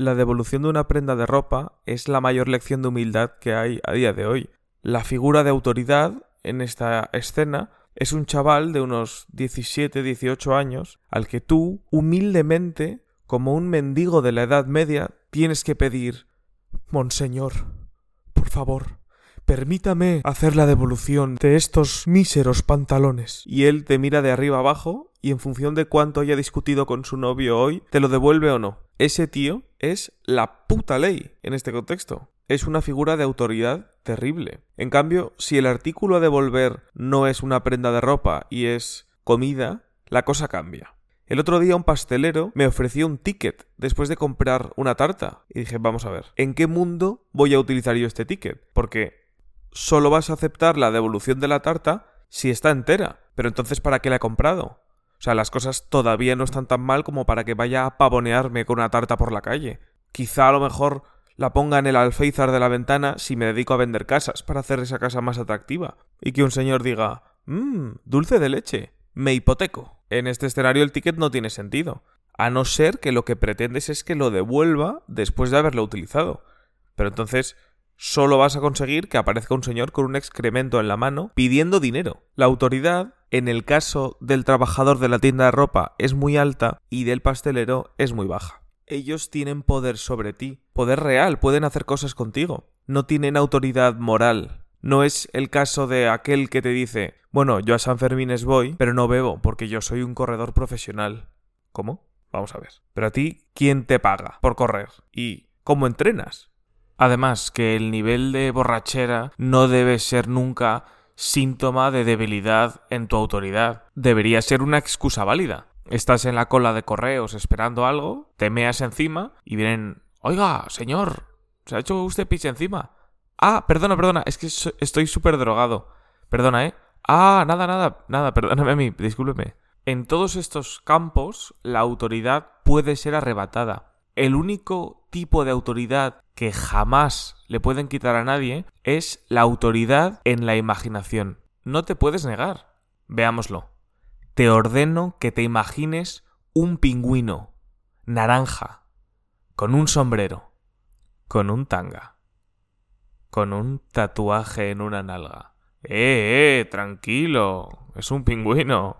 la devolución de una prenda de ropa es la mayor lección de humildad que hay a día de hoy. La figura de autoridad en esta escena es un chaval de unos 17, 18 años al que tú, humildemente, como un mendigo de la Edad Media, tienes que pedir Monseñor, por favor, permítame hacer la devolución de estos míseros pantalones. Y él te mira de arriba abajo y en función de cuánto haya discutido con su novio hoy, te lo devuelve o no. Ese tío es la puta ley en este contexto. Es una figura de autoridad terrible. En cambio, si el artículo a devolver no es una prenda de ropa y es comida, la cosa cambia. El otro día un pastelero me ofreció un ticket después de comprar una tarta. Y dije, vamos a ver, ¿en qué mundo voy a utilizar yo este ticket? Porque solo vas a aceptar la devolución de la tarta si está entera. Pero entonces, ¿para qué la he comprado? O sea, las cosas todavía no están tan mal como para que vaya a pavonearme con una tarta por la calle. Quizá a lo mejor la ponga en el alféizar de la ventana si me dedico a vender casas para hacer esa casa más atractiva. Y que un señor diga, mmm, dulce de leche, me hipoteco. En este escenario el ticket no tiene sentido, a no ser que lo que pretendes es que lo devuelva después de haberlo utilizado. Pero entonces solo vas a conseguir que aparezca un señor con un excremento en la mano pidiendo dinero. La autoridad, en el caso del trabajador de la tienda de ropa, es muy alta y del pastelero es muy baja. Ellos tienen poder sobre ti, poder real, pueden hacer cosas contigo. No tienen autoridad moral, no es el caso de aquel que te dice, bueno, yo a San Fermines voy, pero no bebo porque yo soy un corredor profesional. ¿Cómo? Vamos a ver. Pero a ti, ¿quién te paga por correr? ¿Y cómo entrenas? Además, que el nivel de borrachera no debe ser nunca síntoma de debilidad en tu autoridad. Debería ser una excusa válida. Estás en la cola de correos esperando algo, te meas encima y vienen, oiga, señor, ¿se ha hecho usted pis encima? Ah, perdona, perdona, es que estoy súper drogado. Perdona, ¿eh? Ah, nada, nada, nada, perdóname a mí, discúlpeme. En todos estos campos, la autoridad puede ser arrebatada. El único tipo de autoridad que jamás le pueden quitar a nadie es la autoridad en la imaginación. No te puedes negar. Veámoslo. Te ordeno que te imagines un pingüino, naranja, con un sombrero, con un tanga con un tatuaje en una nalga. Eh, eh, tranquilo. Es un pingüino.